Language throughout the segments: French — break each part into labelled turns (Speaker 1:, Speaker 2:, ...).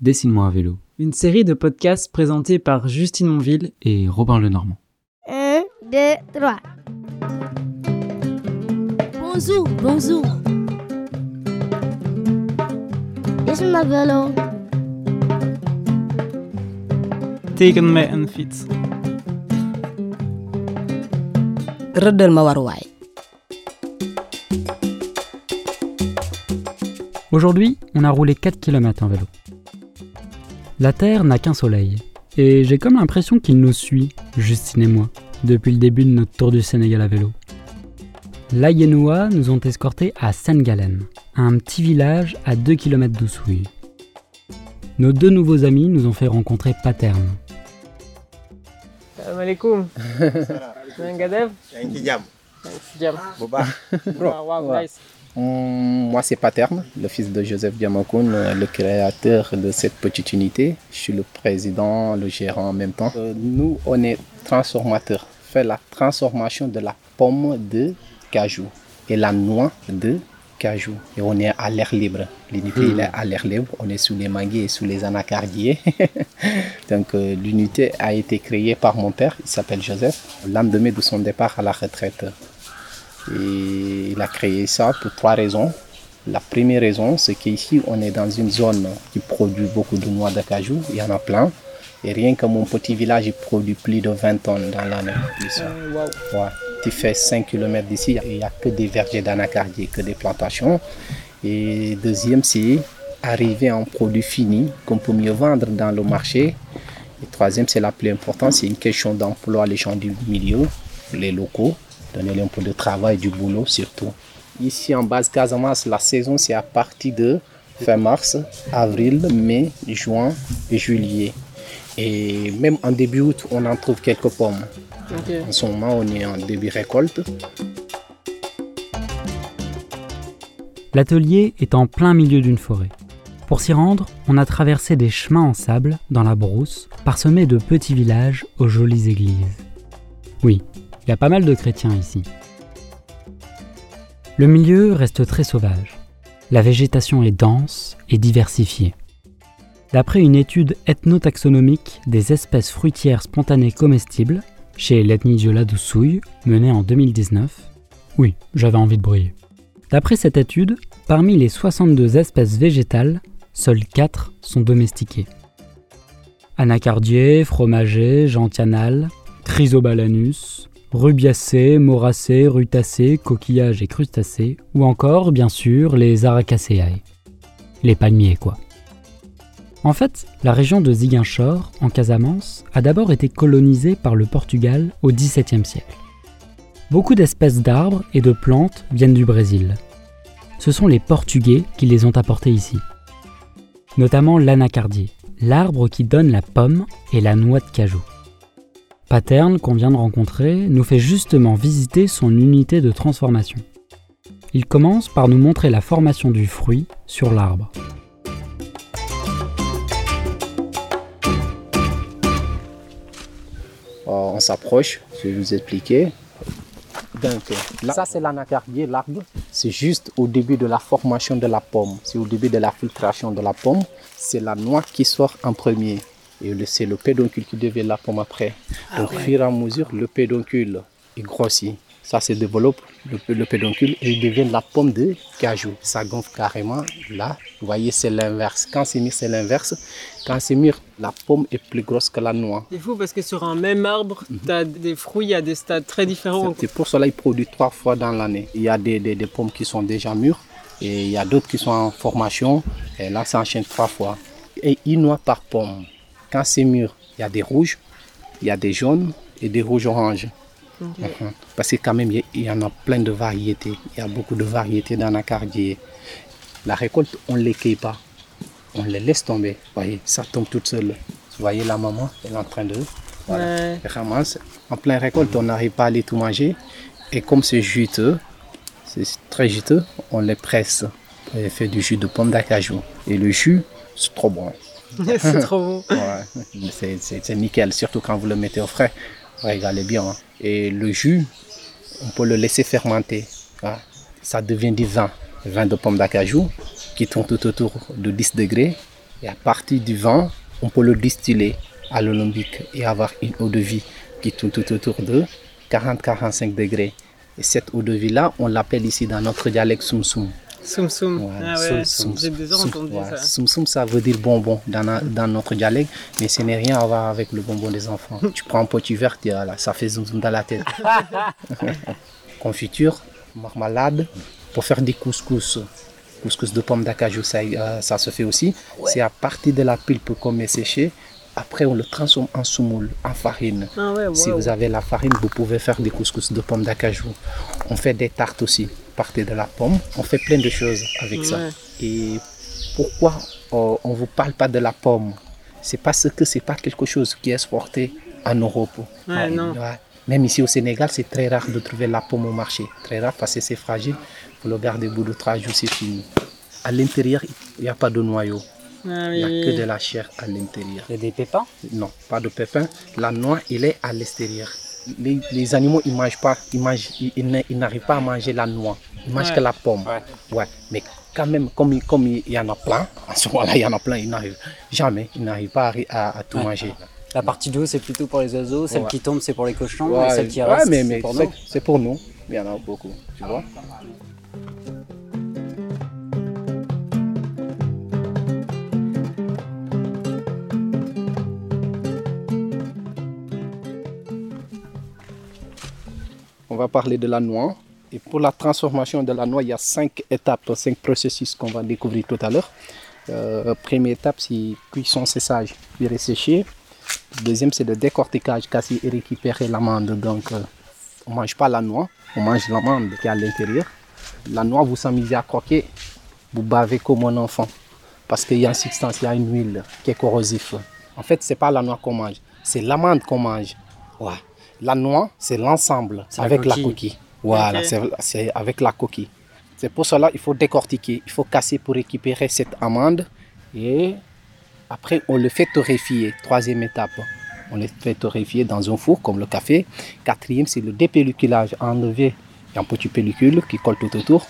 Speaker 1: Dessine-moi un vélo.
Speaker 2: Une série de podcasts présentés par Justine Monville
Speaker 1: et Robin Lenormand.
Speaker 3: 1, 2, 3.
Speaker 4: Bonjour, bonjour.
Speaker 3: Dessine-moi vélo.
Speaker 2: Teken mij een fiets.
Speaker 4: rëddal ma waruwaay
Speaker 1: Aujourd'hui, on a roulé 4 km en vélo. La Terre n'a qu'un soleil, et j'ai comme l'impression qu'il nous suit, Justine et moi, depuis le début de notre tour du Sénégal à vélo. L'Aïenoua nous ont escortés à Sainte-Galène, un petit village à 2 km d'Oussouille. Nos deux nouveaux amis nous ont fait rencontrer Paterne.
Speaker 2: Salam alaikum.
Speaker 5: Hum, Moi, c'est Paterne, le fils de Joseph Diamakoun, euh, le créateur de cette petite unité. Je suis le président, le gérant en même temps. Euh, nous, on est transformateurs. Fait la transformation de la pomme de cajou et la noix de cajou. Et on est à l'air libre. L'unité est à l'air libre. On est sous les manguiers et sous les anacardiers. Donc, euh, l'unité a été créée par mon père. Il s'appelle Joseph. Au lendemain de son départ à la retraite. Et il a créé ça pour trois raisons. La première raison, c'est qu'ici, on est dans une zone qui produit beaucoup de noix de cajou. Il y en a plein. Et rien que mon petit village, il produit plus de 20 tonnes dans l'année. Ouais. Tu fais 5 km d'ici, il n'y a que des vergers d'anacardier, que des plantations. Et deuxième, c'est arriver à un produit fini qu'on peut mieux vendre dans le marché. Et troisième, c'est la plus importante, c'est une question d'emploi les gens du milieu, les locaux, donner un peu de travail, du boulot surtout. Ici en base Casamance, la saison, c'est à partir de fin mars, avril, mai, juin et juillet. Et même en début août, on en trouve quelques pommes. En ce moment, on est en début récolte.
Speaker 1: L'atelier est en plein milieu d'une forêt. Pour s'y rendre, on a traversé des chemins en sable, dans la brousse, parsemés de petits villages aux jolies églises. Oui, il y a pas mal de chrétiens ici. Le milieu reste très sauvage. La végétation est dense et diversifiée. D'après une étude ethnotaxonomique des espèces fruitières spontanées comestibles, chez l'ethnie Diola d'Oussouille, menée en 2019, oui, j'avais envie de briller. D'après cette étude, parmi les 62 espèces végétales, seules 4 sont domestiquées. Anacardier, fromager, gentianal, chrysobalanus, rubiacées, moracées, rutacées, coquillages et crustacés, ou encore, bien sûr, les aracaceae. Les palmiers, quoi. En fait, la région de Ziguinchor, en Casamance, a d'abord été colonisée par le Portugal au XVIIe siècle. Beaucoup d'espèces d'arbres et de plantes viennent du Brésil. Ce sont les Portugais qui les ont apportés ici. Notamment l'anacardier, l'arbre qui donne la pomme et la noix de cajou. Paterne, qu'on vient de rencontrer, nous fait justement visiter son unité de transformation. Il commence par nous montrer la formation du fruit sur l'arbre.
Speaker 5: Euh, on s'approche, je vais vous expliquer. Donc, là, ça c'est l'anacardier, l'arbre. C'est juste au début de la formation de la pomme. C'est au début de la filtration de la pomme. C'est la noix qui sort en premier. Et c'est le pédoncule qui devient la pomme après. Donc, au fur et à mesure, le pédoncule il grossit. Ça se développe, le, le pédoncule, et il devient la pomme de cajou. Ça gonfle carrément. Là, vous voyez, c'est l'inverse. Quand c'est mûr, c'est l'inverse. Quand c'est mûr, la pomme est plus grosse que la noix.
Speaker 2: C'est fou parce que sur un même arbre, tu as des fruits à des stades très différents.
Speaker 5: C'est pour cela qu'il produit trois fois dans l'année. Il y a des, des- des pommes qui sont déjà mûres et il y a d'autres qui sont en formation. Et là, ça enchaîne trois fois. Et une noix par pomme. Quand c'est mûr, il y a des rouges, il y a des jaunes et des rouges oranges. Mhm. Parce que quand même, il y- en a plein de variétés. Il y a beaucoup de variétés d'anacardier. La récolte, on ne les cueille pas. On les laisse tomber. Vous voyez, ça tombe toute seule. Vous voyez la maman, elle est en train de... Voilà.
Speaker 2: Ouais.
Speaker 5: Elle ramasse. En pleine récolte, on n'arrive pas à les tout manger. Et comme c'est juteux, c'est très juteux, on les presse. On fait du jus de pomme d'acajou. Et le jus, c'est trop bon.
Speaker 2: c'est trop bon.
Speaker 5: Ouais, c'est- nickel, surtout quand vous le mettez au frais. Regardez bien. hein. Et le jus, on peut le laisser fermenter. hein. Ça devient du vin. Vin de pomme d'acajou qui tourne tout autour de 10 degrés. Et à partir du vin, on peut le distiller à l'alambic et avoir une eau de vie qui tourne tout autour de 40-45 degrés. Et cette eau de vie-là, on l'appelle ici dans notre dialecte soum soum.
Speaker 2: Soum soum.
Speaker 5: Ouais,
Speaker 2: Ah ouais, j'ai déjà entendu ça.
Speaker 5: soum, soum, ça veut dire bonbon dans, notre dialecte, mais ce n'est rien à voir avec le bonbon des enfants. tu prends un petit verre, tu- voilà, ça fait zoom zoom dans la tête. Confiture, marmalade, pour faire des couscous. Couscous de pommes d'acajou, ça, euh, ça se fait aussi. C'est à partir de la pulpe qu'on met séchée. Après, on le transforme en semoule, en farine.
Speaker 2: Ah
Speaker 5: Si vous avez la farine, vous pouvez faire des couscous de pommes d'acajou. On fait des tartes aussi, partir de la pomme. On fait plein de choses avec ça. Et pourquoi euh, on ne vous parle pas de la pomme? C'est parce que c'est pas quelque chose qui est exporté en Europe.
Speaker 2: Ouais, non.
Speaker 5: Ouais. Même ici au Sénégal, c'est très rare de trouver la pomme au marché. Très rare parce que c'est fragile. Vous le gardez au bout de trois jours, c'est fini. À l'intérieur, il n'y a pas de noyau.
Speaker 2: Ah
Speaker 5: Il n'y a que de la chair à l'intérieur.
Speaker 1: Il y a des pépins?
Speaker 5: Non, pas de pépins. La noix, il est à l'extérieur. Les, les animaux, ils mangent pas, ils mangent, ils, ils n'a- ils n'arrivent pas à manger la noix. Ils mangent
Speaker 2: Ouais.
Speaker 5: que la pomme.
Speaker 1: Ouais.
Speaker 5: Ouais. Mais quand même, comme, il- comme il y en a plein, à ce moment-là, il y en a plein, ils n'arrivent jamais, ils n'arrivent pas à, arri- à- à tout
Speaker 1: Ouais.
Speaker 5: manger.
Speaker 1: La partie d'eau, c'est plutôt pour les oiseaux, celle
Speaker 5: Ouais.
Speaker 1: qui tombe, c'est pour les cochons,
Speaker 5: Ouais,
Speaker 1: et celle qui
Speaker 5: ouais,
Speaker 1: reste, pour nous.
Speaker 5: c'est pour nous. Il y en a beaucoup, tu vois. On va parler de la noix. Et pour la transformation de la noix, il y a cinq étapes, cinq processus qu'on va découvrir tout à l'heure. Euh, première étape, c'est cuisson, séchage, puis ressécher. Deuxième, c'est le décortiquage, casser et récupérer l'amande. Donc, euh, on ne mange pas la noix, on mange l'amande qui est à l'intérieur. La noix, vous s'amusez à croquer, vous bavez comme un enfant. Parce qu'il y a une substance, il y a une huile qui est corrosive. En fait, ce n'est pas la noix qu'on mange, c'est l'amande qu'on mange. La noix, c'est l'ensemble avec la
Speaker 1: coquille.
Speaker 5: Voilà, c'est avec la coquille. C'est pour cela qu'il faut décortiquer, il faut casser pour récupérer cette amande. Et après, on le fait torréfier. Troisième étape, on le fait torréfier dans un four comme le café. Quatrième, c'est le dépelliculage, enlever un petit pellicule qui colle tout autour.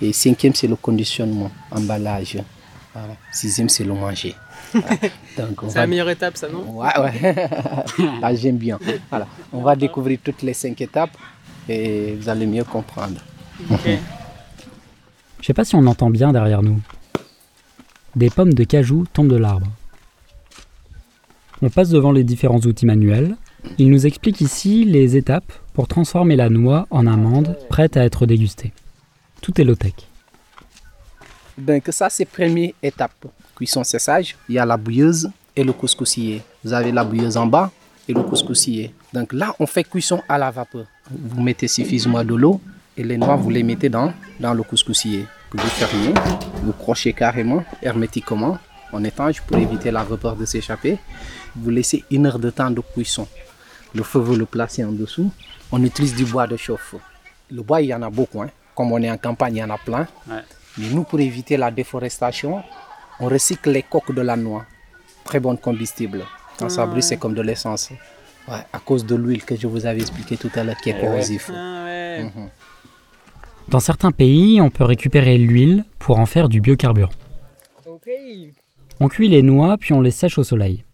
Speaker 5: Et cinquième, c'est le conditionnement, emballage. Voilà. Sixième, c'est le manger. Voilà. Donc, on
Speaker 2: C'est
Speaker 5: va-
Speaker 2: la meilleure étape, ça, non?
Speaker 5: Ouais, ouais. Là, j'aime bien. Voilà. On va découvrir toutes les cinq étapes et vous allez mieux comprendre.
Speaker 2: Ok.
Speaker 1: Je sais pas si on entend bien derrière nous. Des pommes de cajou tombent de l'arbre. On passe devant les différents outils manuels. Il nous explique ici les étapes pour transformer la noix en amande prête à être dégustée. Tout est low-tech.
Speaker 5: Donc ça, c'est première étape. Cuisson séchage, il y a la bouilleuse et le couscoussier. Vous avez la bouilleuse en bas et le couscoussier. Donc là, on fait cuisson à la vapeur. Vous mettez suffisamment de l'eau et les noix, vous les mettez dans, dans le couscoussier. Vous fermez, vous crochez carrément, hermétiquement, en étanche pour éviter la vapeur de s'échapper. Vous laissez une heure de temps de cuisson. Le feu, vous le placez en dessous. On utilise du bois de chauffe. Le bois, il y en a beaucoup. hein. Comme on est en campagne, il y en a plein. Mais nous, pour éviter la déforestation, on recycle les coques de la noix. Très bon combustible. Quand ça brûle, c'est comme de l'essence. Ouais, à cause de l'huile que je vous avais expliqué tout à l'heure, qui est corrosif.
Speaker 2: Ah ouais.
Speaker 5: Mhm.
Speaker 1: Dans certains pays, on peut récupérer l'huile pour en faire du biocarburant. On cuit les noix puis on les sèche au soleil.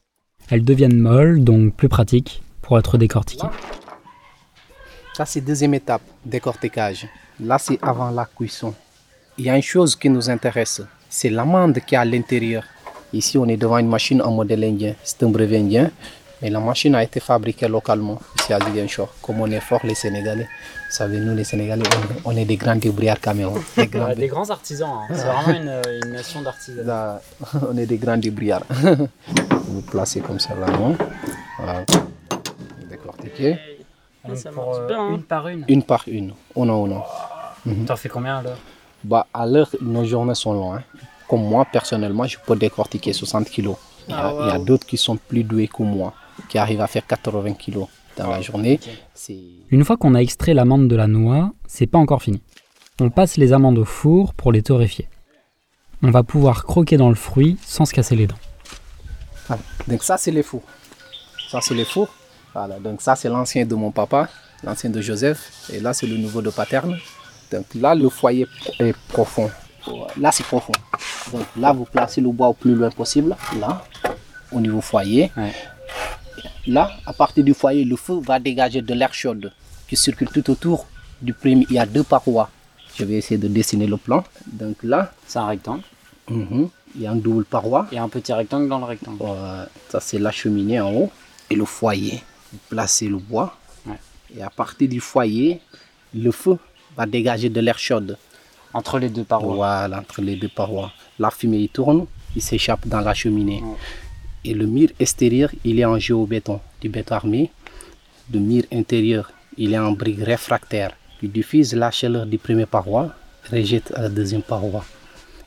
Speaker 1: Elles deviennent molles, donc plus pratiques pour être décortiquées.
Speaker 5: Ça, c'est deuxième étape, décortiquage. Là, c'est avant la cuisson. Il y a une chose qui nous intéresse, c'est l'amande qui est à l'intérieur. Ici, on est devant une machine en modèle indien. C'est un brevet indien, mais la machine a été fabriquée localement ici à Ziguinchor. Comme on est fort, les Sénégalais, vous savez, nous, les Sénégalais, on, on est des grands débrouillards quand même. Des grands
Speaker 1: des grands artisans, hein. c'est vraiment une, nation d'artisans.
Speaker 5: Là, on est des grands débrouillards. Vous placez comme ça la noix. Voilà. Décortiquer.
Speaker 2: Ça marche bien, hein.
Speaker 1: une par une.
Speaker 5: Une par une, au nom, au nom.
Speaker 1: T'en fais combien alors?
Speaker 5: Bah, à l'heure, nos journées sont longues. hein. Comme moi, personnellement, je peux décortiquer 60 kilos. Il y a,
Speaker 2: Ah, wow.
Speaker 5: d'autres qui sont plus doués que moi, qui arrivent à faire 80 kilos dans la journée. C'est
Speaker 1: Une fois qu'on a extrait l'amande de la noix, c'est pas encore fini. On passe les amandes au four pour les torréfier. On va pouvoir croquer dans le fruit sans se casser les dents.
Speaker 5: Voilà. Donc ça, c'est les fours. Ça, c'est les fours. Voilà. Donc ça, c'est l'ancien de mon papa, l'ancien de Joseph. Et là, c'est le nouveau de Paterne. Donc là, le foyer est profond. là c'est profond. Donc là, vous placez le bois au plus loin possible, là, au niveau foyer.
Speaker 1: Ouais.
Speaker 5: Là, à partir du foyer, le feu va dégager de l'air chaud qui circule tout autour du premier. Il y a deux parois. Je vais essayer de dessiner le plan. Donc là,
Speaker 1: C'est un rectangle.
Speaker 5: mhm, il y a une double paroi.
Speaker 1: Et un petit rectangle dans le rectangle.
Speaker 5: Euh, ça, c'est la cheminée en haut. Et le foyer, vous placez le bois.
Speaker 1: Ouais.
Speaker 5: Et à partir du foyer, le feu va dégager de l'air chaud.
Speaker 1: Entre les deux parois.
Speaker 5: Voilà, entre les deux parois. La fumée, il tourne, il s'échappe dans la cheminée.
Speaker 1: Ouais.
Speaker 5: Et le mur extérieur, il est en géobéton, du béton armé. Le mur intérieur, il est en briques réfractaires qui diffuse la chaleur du premier paroi, rejette à la deuxième paroi.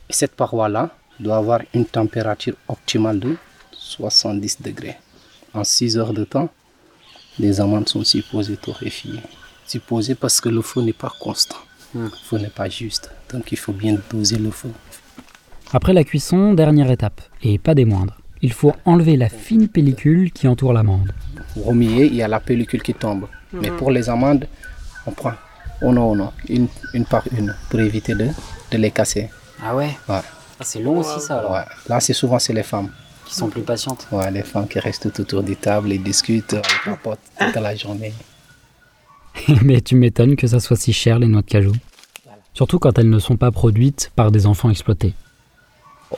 Speaker 5: Et cette paroi-là doit avoir une température optimale de 70 degrés. En 6 heures de temps, les amandes sont supposées torréfier. Supposées parce que le feu n'est pas constant.
Speaker 1: Hmm.
Speaker 5: Le feu n'est pas juste. Donc il faut bien doser le feu.
Speaker 1: Après la cuisson, dernière étape, et pas des moindres. Il faut enlever la fine pellicule qui entoure l'amande.
Speaker 5: Vous remuez, il y a la pellicule qui tombe. Mais pour les amandes, on prend uno uno, une, une par une, pour éviter de, de les casser.
Speaker 1: Ah ouais?
Speaker 5: Ouais.
Speaker 1: C'est long aussi ça alors.
Speaker 5: Ouais. Là, c'est souvent c'est les femmes.
Speaker 1: Qui sont plus patientes.
Speaker 5: Ouais, les femmes qui restent tout autour des tables et discutent, papotent toute la journée.
Speaker 1: Mais tu m'étonnes que ça soit si cher les noix de cajou. Surtout quand elles ne sont pas produites par des enfants exploités.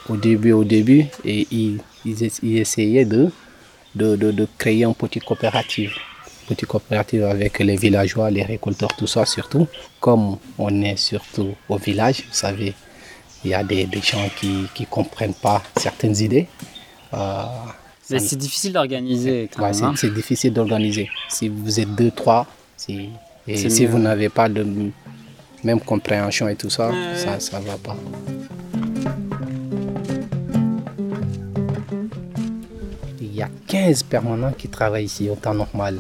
Speaker 5: Au début, au début, et ils, ils, ess- ils essayaient de, de, de, de créer une petite coopérative. Petite coopérative avec les villageois, les récolteurs, tout ça surtout. Comme on est surtout au village, vous savez, il y a des, des gens qui ne comprennent pas certaines idées. Euh,
Speaker 1: c'est difficile d'organiser
Speaker 5: Ouais,
Speaker 1: hein.
Speaker 5: c'est difficile d'organiser. Si vous êtes deux, trois, si, et si
Speaker 1: mieux.
Speaker 5: vous n'avez pas de même compréhension et tout ça,
Speaker 2: Ouais.
Speaker 5: ça ça va pas. Il y a 15 permanents qui travaillent ici au temps normal.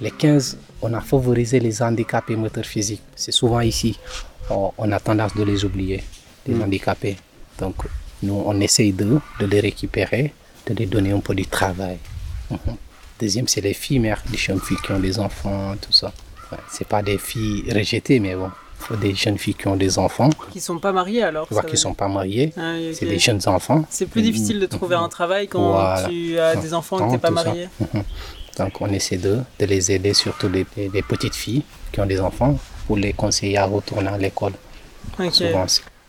Speaker 5: Les 15, on a favorisé les handicapés moteurs physiques. C'est souvent ici, on, on a tendance de les oublier, les
Speaker 1: Mm.
Speaker 5: handicapés. Donc, nous, on essaye de, de les récupérer, de les donner un peu du travail. Mhm. Deuxième, c'est les filles mères, les jeunes filles qui ont des enfants, tout ça. Ouais, c'est pas des filles rejetées, mais bon, il faut des jeunes filles qui ont des enfants,
Speaker 2: Qui sont pas mariés alors.
Speaker 5: voire qui sont pas mariées.
Speaker 2: Ah
Speaker 5: C'est des jeunes enfants.
Speaker 2: C'est plus difficile de trouver un travail quand
Speaker 5: Voilà.
Speaker 2: tu as des enfants et que t'es pas marié.
Speaker 5: Donc on essaie de, de les aider, surtout les, les- les petites filles qui ont des enfants, pour les conseiller à retourner à l'école.
Speaker 2: Ok.
Speaker 5: Souvent,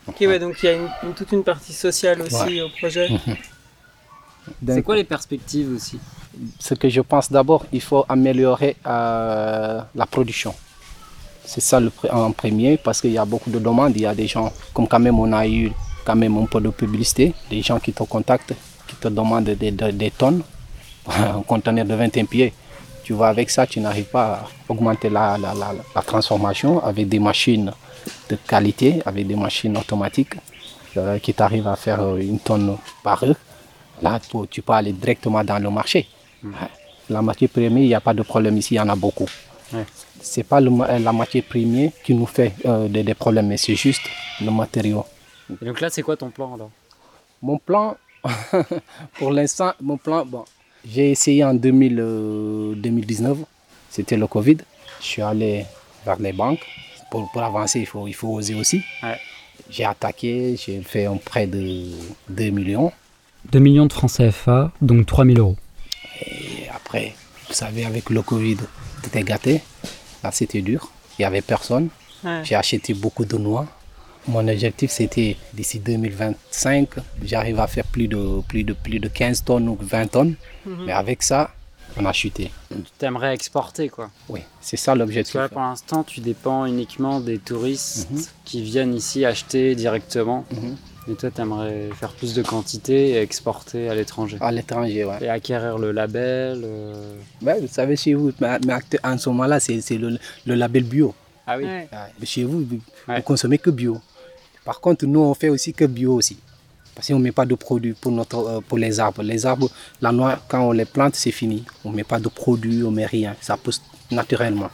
Speaker 2: Ok, ouais, donc il y a une, une- toute une partie sociale aussi
Speaker 5: Ouais.
Speaker 2: au projet.
Speaker 1: C'est quoi les perspectives aussi?
Speaker 5: Ce que je pense d'abord, il faut améliorer euh, la production. C'est ça le, en premier, parce qu'il y a beaucoup de demandes. Il y a des gens, comme quand même on a eu quand même un peu de publicité, des gens qui te contactent, qui te demandent des, tonnes, un conteneur de 21 pieds. Tu vois, avec ça, tu n'arrives pas à augmenter la, transformation avec des machines de qualité, avec des machines automatiques euh, qui t'arrivent à faire une tonne par heure. Là, tu peux aller directement dans le marché. Ouais. La matière première, il n'y a pas de problème ici, il y en a beaucoup.
Speaker 1: Ouais.
Speaker 5: C'est pas le ma- la matière première qui nous fait euh, des, des problèmes, mais c'est juste le matériau.
Speaker 1: Et donc là, c'est quoi ton plan alors?
Speaker 5: Mon plan, pour l'instant, mon plan, bon, j'ai essayé en 2000, euh, 2019, c'était le Covid. Je suis allé vers les banques. Pour, pour avancer, il faut, il faut oser aussi.
Speaker 1: Ouais.
Speaker 5: J'ai attaqué, j'ai fait un prêt de 2 millions.
Speaker 1: 2 millions de francs CFA, donc 3000 euros.
Speaker 5: Et après, vous savez, avec le Covid, tout est gâté. Là, c'était dur. Il n'y avait personne.
Speaker 2: Ouais.
Speaker 5: J'ai acheté beaucoup de noix. Mon objectif, c'était d'ici 2025, j'arrive à faire plus de, plus, de, plus de 15 tonnes ou 20 tonnes. Mais avec ça, on a chuté.
Speaker 1: Tu aimerais exporter quoi
Speaker 5: Oui, c'est ça
Speaker 1: Parce
Speaker 5: l'objectif.
Speaker 1: que là, pour l'instant, tu dépends uniquement des touristes
Speaker 5: Mhm.
Speaker 1: qui viennent ici acheter directement.
Speaker 5: Mhm.
Speaker 1: Et toi, tu aimerais faire plus de quantité et exporter à l'étranger.
Speaker 5: À l'étranger, ouais.
Speaker 1: Et acquérir le label. euh,
Speaker 5: Ouais, Vous savez, chez vous, mais, en ce moment-là, c'est c'est le, le label bio.
Speaker 1: Ah oui.
Speaker 2: Ouais.
Speaker 5: Ouais, mais Chez vous, vous
Speaker 1: Ouais.
Speaker 5: ne consommez que bio. Par contre, nous, on fait aussi que bio aussi. Parce qu'on ne met pas de produits pour, notre, euh, pour les arbres. Les arbres, la noix, quand on les plante, c'est fini. On ne met pas de produits, on ne met rien. Ça pousse naturellement.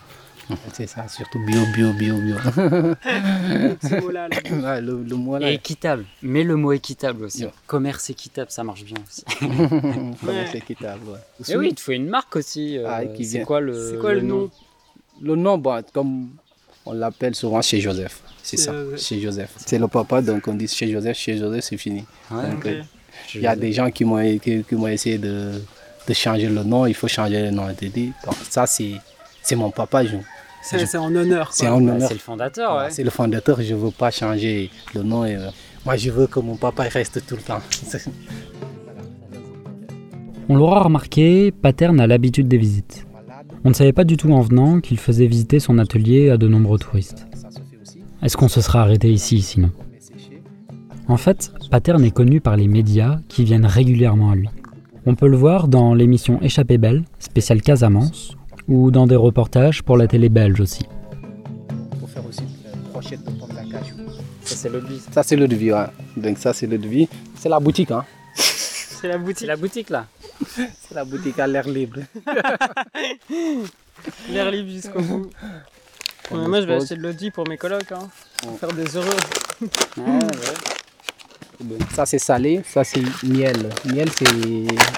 Speaker 5: C'est ça, surtout bio, bio, bio, bio.
Speaker 2: Ce mot-là, là.
Speaker 5: Ouais, le, le mot là,
Speaker 1: Et équitable. Mais le mot équitable aussi. Commerce équitable, ça marche bien aussi.
Speaker 5: c'est équitable. ouais.
Speaker 1: Et oui, il te faut une marque aussi. euh,
Speaker 5: Ah, qui
Speaker 1: c'est quoi le,
Speaker 2: C'est quoi le nom
Speaker 5: Le nom, bon, comme On l'appelle souvent chez Joseph. C'est ça,
Speaker 2: Joseph.
Speaker 5: chez Joseph. C'est le papa, donc on dit chez Joseph, chez Joseph, c'est fini. Euh, Il y a des gens qui m'ont qui, qui m'ont essayé de, de changer le nom, il faut changer le nom. Dis, donc, ça, c'est c'est mon papa. je-
Speaker 2: C'est c'est en honneur.
Speaker 5: C'est
Speaker 1: Bah,
Speaker 5: honneur.
Speaker 1: c'est le fondateur, ouais.
Speaker 5: C'est le fondateur, je ne veux pas changer le nom. et, euh, moi, je veux que mon papa reste tout le temps.
Speaker 1: On l'aura remarqué, Paterne a l'habitude des visites. On ne savait pas du tout en venant qu'il faisait visiter son atelier à de nombreux touristes. Est-ce qu'on se sera arrêté ici sinon? En fait, Paterne est connu par les médias qui viennent régulièrement à lui. On peut le voir dans l'émission Échappée belle, spéciale Casamance, ou dans des reportages pour la télé belge aussi.
Speaker 5: Pour faire aussi une brochette de pommes d'acajou.
Speaker 1: Ça c'est l'autre vie.
Speaker 5: Ça, c'est l'eau de vie. ouais. Donc, ça, c'est l'eau de vie. C'est la boutique. Hein.
Speaker 2: C'est la boutique.
Speaker 1: la boutique là.
Speaker 5: C'est la boutique à l'air libre.
Speaker 2: L'air libre jusqu'au bout. Ouais, moi, je vais acheter de l'audi pour mes colocs. Hein. Pour faire des heureux.
Speaker 5: Ça, c'est salé. Ça, c'est miel. Miel, c'est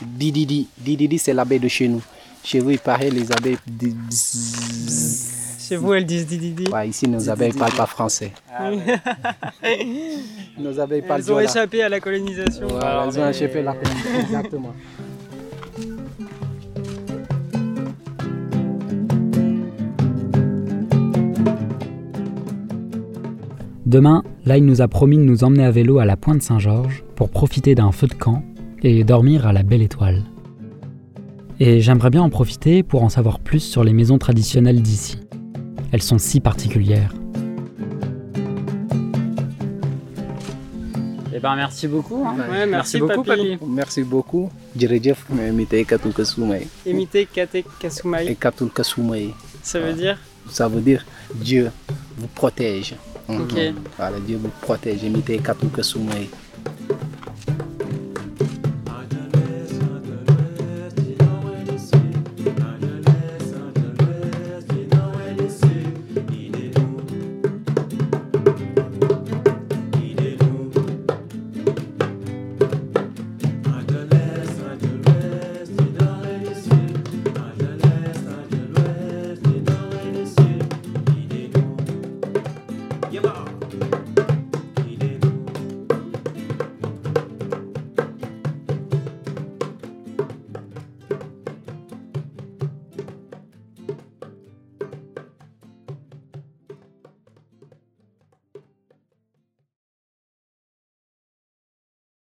Speaker 5: dididi. Dididi, c'est l'abeille de chez nous. Chez vous, il paraît, les abeilles.
Speaker 2: Chez vous, elles disent didi.
Speaker 5: Ouais, ici, nos abeilles ne parlent pas français. Nos abeilles parlent
Speaker 2: Elles ont
Speaker 5: diola.
Speaker 2: échappé à la colonisation.
Speaker 5: Voilà, elles ont échappé la communauté. Exactement.
Speaker 1: Demain, Lai nous a promis de nous emmener à vélo à la Pointe Saint-Georges pour profiter d'un feu de camp et dormir à la Belle Étoile. Et j'aimerais bien en profiter pour en savoir plus sur les maisons traditionnelles d'ici. Elles sont si particulières. Eh ben merci beaucoup.
Speaker 2: Ouais, merci, papy.
Speaker 5: Merci beaucoup. Tey katul ka sumay.
Speaker 2: Imiter Kate Kasumai.
Speaker 5: Katul ka sumay.
Speaker 2: Ça veut dire
Speaker 5: Ça veut dire Dieu vous protège.
Speaker 2: Ok.
Speaker 5: Mhm. Voilà, Dieu vous protège. Mi tey katul ka sumay.